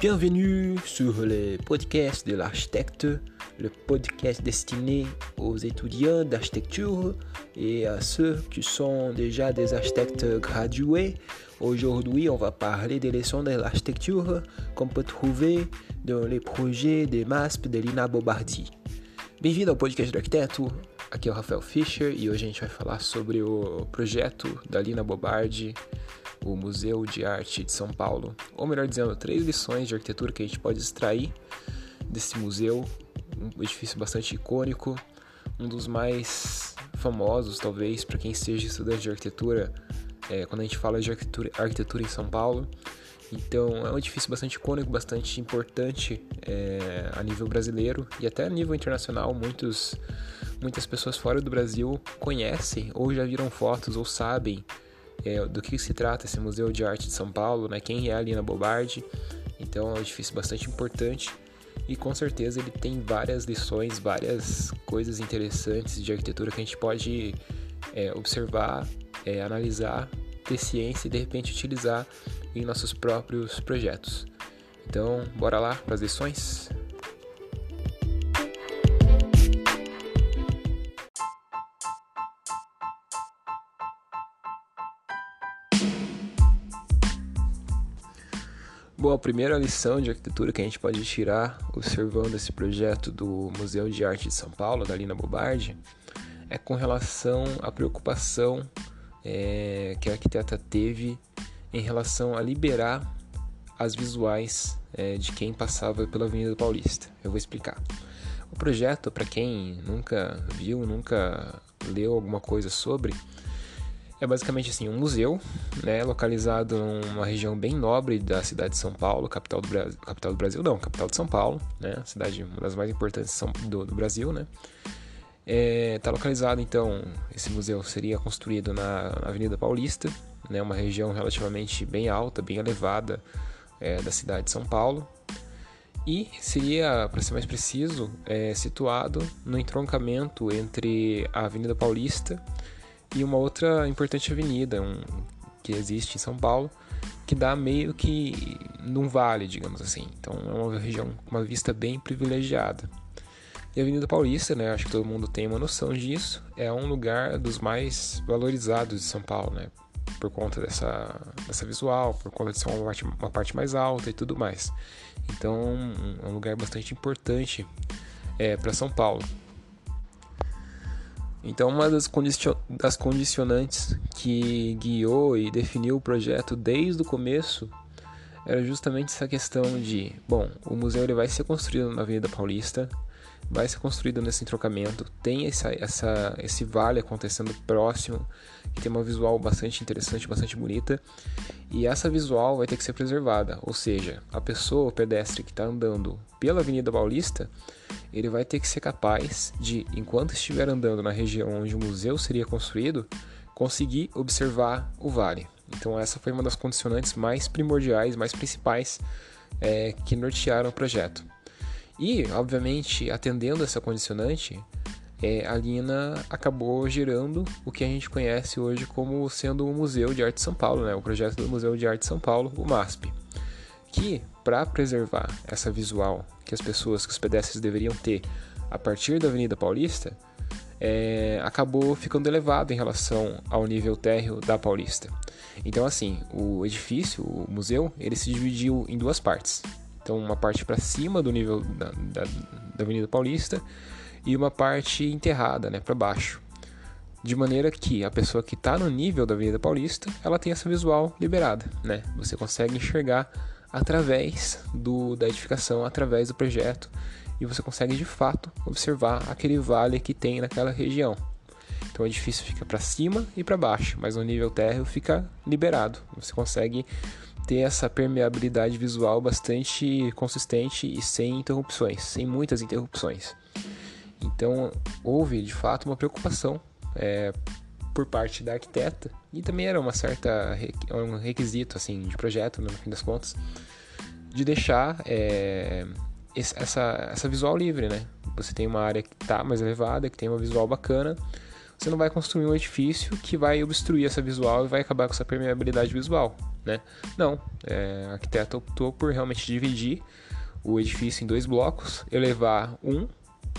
Bienvenue sur le podcast de l'architecte, le podcast destiné aux étudiants d'architecture et à ceux qui sont déjà des architectes gradués. Aujourd'hui, on va parler des leçons de l'architecture qu'on peut trouver dans les projets de MASP de Lina Bobardi. Bem-vindo ao podcast do arquiteto. Aqui é o Rafael Fischer e hoje a gente vai falar sobre o projeto da Lina Bobardi o Museu de Arte de São Paulo, ou melhor dizendo, três lições de arquitetura que a gente pode extrair desse museu, um edifício bastante icônico, um dos mais famosos, talvez, para quem seja estudante de arquitetura, é, quando a gente fala de arquitetura, arquitetura em São Paulo. Então, é um edifício bastante icônico, bastante importante é, a nível brasileiro e até a nível internacional. Muitos, muitas pessoas fora do Brasil conhecem ou já viram fotos ou sabem é, do que se trata esse Museu de Arte de São Paulo, né? quem é a Lina Bobardi. Então é um edifício bastante importante e com certeza ele tem várias lições, várias coisas interessantes de arquitetura que a gente pode é, observar, é, analisar, ter ciência e de repente utilizar em nossos próprios projetos. Então, bora lá para as lições? Bom, a primeira lição de arquitetura que a gente pode tirar observando esse projeto do Museu de Arte de São Paulo, da Lina Bobardi, é com relação à preocupação é, que a arquiteta teve em relação a liberar as visuais é, de quem passava pela Avenida Paulista. Eu vou explicar. O projeto, para quem nunca viu, nunca leu alguma coisa sobre, é basicamente assim um museu, né, localizado numa região bem nobre da cidade de São Paulo, capital do Brasil, capital do Brasil não, capital de São Paulo, né, cidade uma das mais importantes do, do Brasil, né. Está é, tá localizado então, esse museu seria construído na, Avenida Paulista, né, uma região relativamente bem alta, bem elevada é, da cidade de São Paulo, e seria, para ser mais preciso, é, situado no entroncamento entre a Avenida Paulista e uma outra importante avenida um, que existe em São Paulo, que dá meio que num vale, digamos assim. Então é uma região com uma vista bem privilegiada. E a Avenida Paulista, né, acho que todo mundo tem uma noção disso, é um lugar dos mais valorizados de São Paulo, né? Por conta dessa, dessa visual, por conta de ser uma parte, uma parte mais alta e tudo mais. Então é um lugar bastante importante é, para São Paulo. Então, uma das, condicio das condicionantes que guiou e definiu o projeto desde o começo era justamente essa questão de, bom, o museu ele vai ser construído na Avenida Paulista, vai ser construído nesse entrocamento, tem essa, essa, esse vale acontecendo próximo, que tem uma visual bastante interessante, bastante bonita, e essa visual vai ter que ser preservada, ou seja, a pessoa, o pedestre que está andando pela Avenida Paulista, ele vai ter que ser capaz de, enquanto estiver andando na região onde o museu seria construído, conseguir observar o vale. Então essa foi uma das condicionantes mais primordiais, mais principais é, que nortearam o projeto. E, obviamente, atendendo essa condicionante, é, a Lina acabou gerando o que a gente conhece hoje como sendo o Museu de Arte de São Paulo, né? o projeto do Museu de Arte de São Paulo, o MASP, que, para preservar essa visual que as pessoas, que os pedestres deveriam ter a partir da Avenida Paulista, é, acabou ficando elevado em relação ao nível térreo da Paulista. Então, assim, o edifício, o museu, ele se dividiu em duas partes. Então, uma parte para cima do nível da, da, da, Avenida Paulista e uma parte enterrada, né, para baixo. De maneira que a pessoa que está no nível da Avenida Paulista, ela tem essa visual liberada, né? Você consegue enxergar através do, da edificação, através do projeto, e você consegue de fato observar aquele vale que tem naquela região. Então o edifício fica para cima e para baixo, mas o nível térreo fica liberado. Você consegue ter essa permeabilidade visual bastante consistente e sem interrupções, sem muitas interrupções. Então houve de fato uma preocupação é, por parte da arquiteta e também era uma certa um requisito assim de projeto, né, no fim das contas, de deixar é, essa, essa visual livre, né? Você tem uma área que está mais elevada, que tem uma visual bacana, você não vai construir um edifício que vai obstruir essa visual e vai acabar com essa permeabilidade visual, né? Não, é, a arquiteta optou por realmente dividir o edifício em dois blocos, elevar um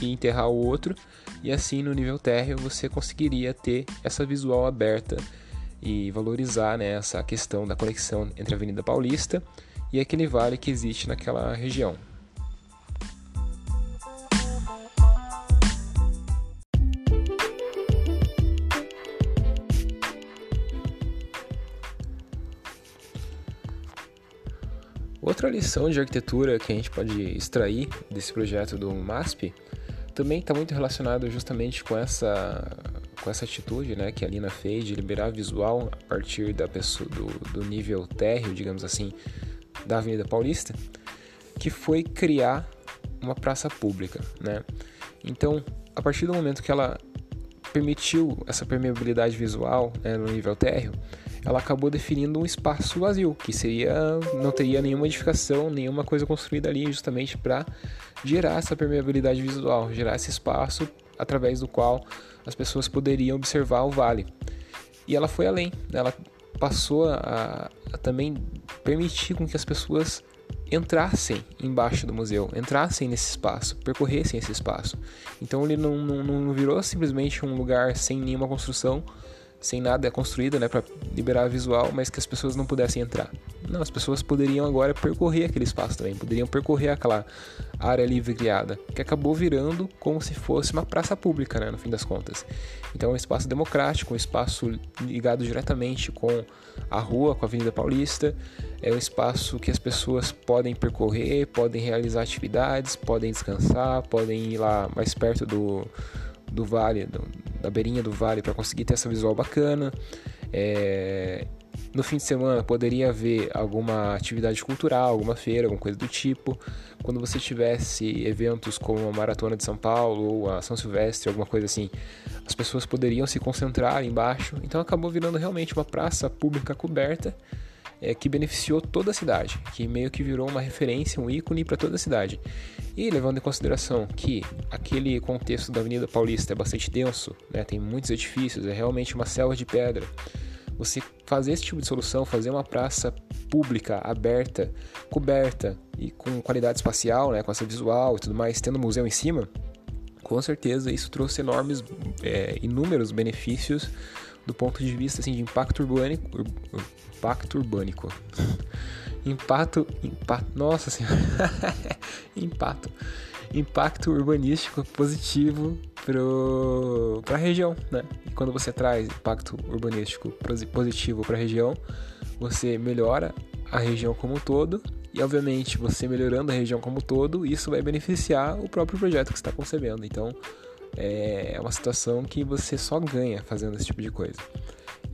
e enterrar o outro, e assim no nível térreo você conseguiria ter essa visual aberta e valorizar né, essa questão da conexão entre a Avenida Paulista e aquele vale que existe naquela região. Outra lição de arquitetura que a gente pode extrair desse projeto do MASP também está muito relacionado justamente com essa com essa atitude, né, que a Lina fez de liberar visual a partir da pessoa do, do nível térreo, digamos assim, da Avenida Paulista, que foi criar uma praça pública, né? Então, a partir do momento que ela permitiu essa permeabilidade visual né, no nível térreo, ela acabou definindo um espaço vazio, que seria não teria nenhuma edificação, nenhuma coisa construída ali, justamente para gerar essa permeabilidade visual, gerar esse espaço através do qual as pessoas poderiam observar o vale. E ela foi além, ela passou a, a também permitir com que as pessoas entrassem embaixo do museu, entrassem nesse espaço, percorressem esse espaço. Então ele não, não, não virou simplesmente um lugar sem nenhuma construção, sem nada construído, né, para liberar visual, mas que as pessoas não pudessem entrar. Não, as pessoas poderiam agora percorrer aquele espaço também, poderiam percorrer aquela área livre criada, que acabou virando como se fosse uma praça pública, né, no fim das contas. Então é um espaço democrático, um espaço ligado diretamente com a rua, com a Avenida Paulista, é um espaço que as pessoas podem percorrer, podem realizar atividades, podem descansar, podem ir lá mais perto do, do vale, do, da beirinha do vale para conseguir ter essa visual bacana. É, no fim de semana poderia haver alguma atividade cultural, alguma feira, alguma coisa do tipo. Quando você tivesse eventos como a Maratona de São Paulo ou a São Silvestre, alguma coisa assim, as pessoas poderiam se concentrar embaixo. Então acabou virando realmente uma praça pública coberta é, que beneficiou toda a cidade, que meio que virou uma referência, um ícone para toda a cidade. E levando em consideração que aquele contexto da Avenida Paulista é bastante denso, né, tem muitos edifícios, é realmente uma selva de pedra. Você fazer esse tipo de solução, fazer uma praça pública, aberta, coberta e com qualidade espacial, né, com essa visual e tudo mais, tendo um museu em cima, com certeza isso trouxe enormes, é, inúmeros benefícios do ponto de vista assim, de impacto urbânico. Ur, impacto urbânico. impacto. impacto nossa senhora. impacto. Impacto urbanístico positivo para a região, né? E quando você traz impacto urbanístico positivo para a região, você melhora a região como um todo e, obviamente, você melhorando a região como um todo, isso vai beneficiar o próprio projeto que está concebendo. Então, é uma situação que você só ganha fazendo esse tipo de coisa.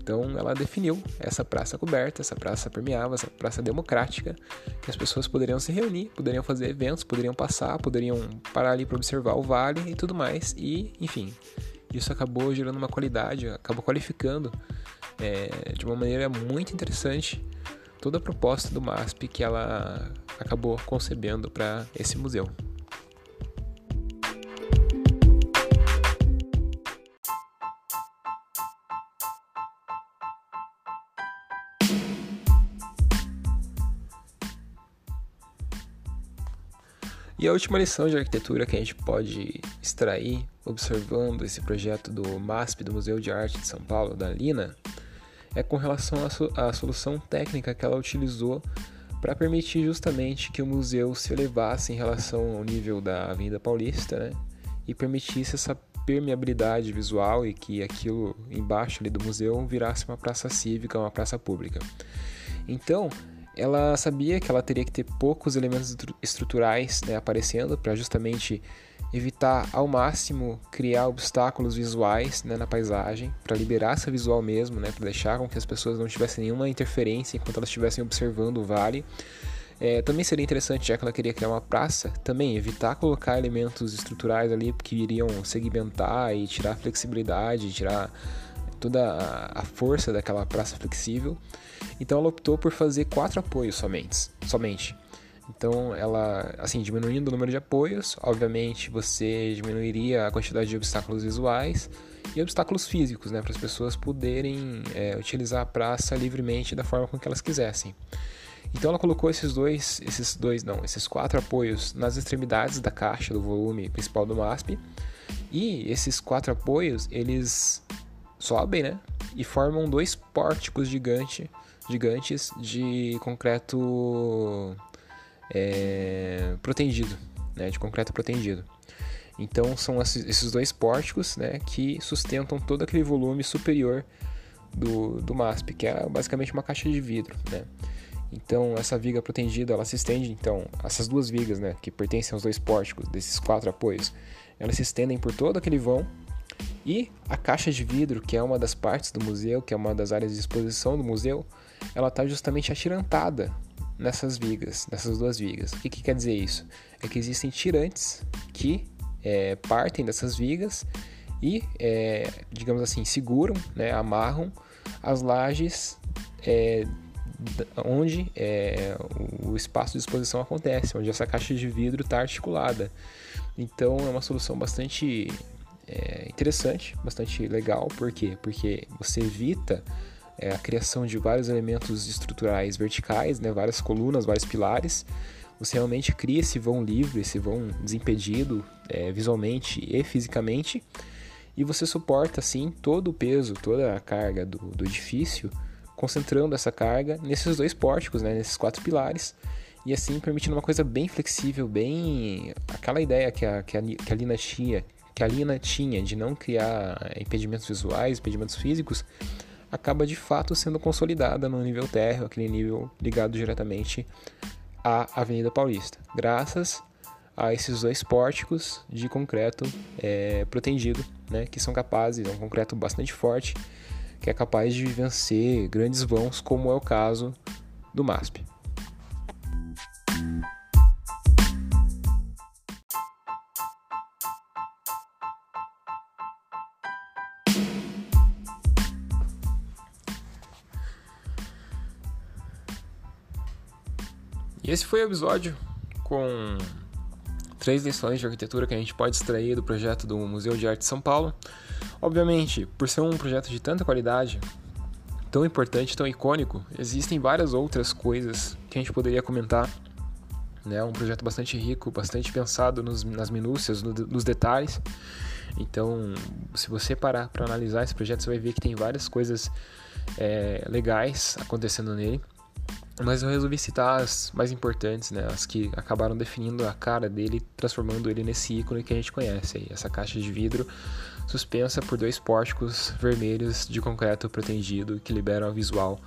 Então ela definiu essa praça coberta, essa praça permeável, essa praça democrática, que as pessoas poderiam se reunir, poderiam fazer eventos, poderiam passar, poderiam parar ali para observar o vale e tudo mais. E, enfim, isso acabou gerando uma qualidade, acabou qualificando é, de uma maneira muito interessante toda a proposta do MASP que ela acabou concebendo para esse museu. E a última lição de arquitetura que a gente pode extrair observando esse projeto do MASP, do Museu de Arte de São Paulo, da Lina, é com relação à, solução técnica que ela utilizou para permitir justamente que o museu se elevasse em relação ao nível da Avenida Paulista, né? E permitisse essa permeabilidade visual e que aquilo embaixo ali do museu virasse uma praça cívica, uma praça pública. Então, ela sabia que ela teria que ter poucos elementos estruturais né, aparecendo para justamente evitar ao máximo criar obstáculos visuais né, na paisagem, para liberar essa visual mesmo, né, para deixar com que as pessoas não tivessem nenhuma interferência enquanto elas estivessem observando o vale. É, também seria interessante, já que ela queria criar uma praça, também evitar colocar elementos estruturais ali que iriam segmentar e tirar flexibilidade, tirar toda a força daquela praça flexível. Então ela optou por fazer quatro apoios somente. somente. Então ela, assim, diminuindo o número de apoios, obviamente você diminuiria a quantidade de obstáculos visuais e obstáculos físicos, né, para as pessoas poderem é, utilizar a praça livremente da forma com que elas quisessem. Então ela colocou esses dois, esses dois não, esses quatro apoios nas extremidades da caixa do volume principal do MASP. E esses quatro apoios, eles sobem, né? E formam dois pórticos gigante, gigantes de concreto é, protendido, né? De concreto protendido. Então são esses dois pórticos, né? Que sustentam todo aquele volume superior do, do MASP, que é basicamente uma caixa de vidro, né? Então essa viga protegida ela se estende, então essas duas vigas, né, que pertencem aos dois pórticos desses quatro apoios, elas se estendem por todo aquele vão e a caixa de vidro, que é uma das partes do museu, que é uma das áreas de exposição do museu, ela está justamente atirantada nessas vigas, nessas duas vigas. O que, que, quer dizer isso? É que existem tirantes que é, partem dessas vigas e, é, digamos assim, seguram, né, amarram as lajes é, onde é, o espaço de exposição acontece, onde essa caixa de vidro está articulada. Então é uma solução bastante é, interessante, bastante legal. Por quê? Porque você evita é, a criação de vários elementos estruturais verticais, né, várias colunas, vários pilares. Você realmente cria esse vão livre, esse vão desimpedido é, visualmente e fisicamente. E você suporta assim todo o peso, toda a carga do, do edifício concentrando essa carga nesses dois pórticos, né, nesses quatro pilares, e assim permitindo uma coisa bem flexível, bem aquela ideia que a, que a, que a Lina tinha, que a Lina tinha de não criar impedimentos visuais, impedimentos físicos, acaba de fato sendo consolidada no nível térreo, aquele nível ligado diretamente à Avenida Paulista, graças a esses dois pórticos de concreto é, protegido, né, que são capazes, é um concreto bastante forte, que é capaz de vencer grandes vãos, como é o caso do MASP. E esse foi o episódio com três lições de arquitetura que a gente pode extrair do projeto do Museu de Arte de São Paulo. Obviamente, por ser um projeto de tanta qualidade, tão importante, tão icônico, existem várias outras coisas que a gente poderia comentar. Né? Um projeto bastante rico, bastante pensado nos, nas minúcias, no, nos detalhes. Então, se você parar para analisar esse projeto, você vai ver que tem várias coisas é, legais acontecendo nele. Mas eu resolvi citar as mais importantes, né? As que acabaram definindo a cara dele, transformando ele nesse ícone que a gente conhece aí, essa caixa de vidro suspensa por dois pórticos vermelhos de concreto protegido que liberam o visual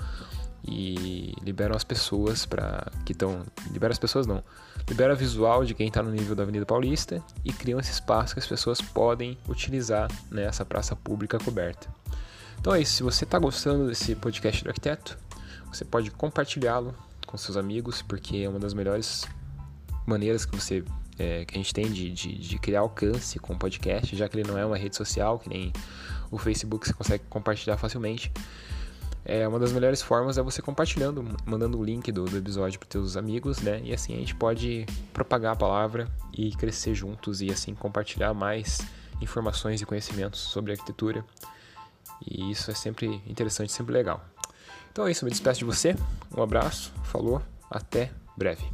e liberam as pessoas para que estão libera as pessoas não libera o visual de quem está no nível da Avenida Paulista e criam esse espaço que as pessoas podem utilizar nessa praça pública coberta. Então é isso. Se você está gostando desse podcast do arquiteto você pode compartilhá-lo com seus amigos porque é uma das melhores maneiras que você é, que a gente tem de, de, de, criar alcance com o podcast, já que ele não é uma rede social, que nem o Facebook você consegue compartilhar facilmente. É, uma das melhores formas é você compartilhando, mandando o link do, do episódio para seus amigos, né? E assim a gente pode propagar a palavra e crescer juntos e assim compartilhar mais informações e conhecimentos sobre arquitetura. E isso é sempre interessante, sempre legal. Então é isso, me despeço de você. Um abraço, falou, até breve.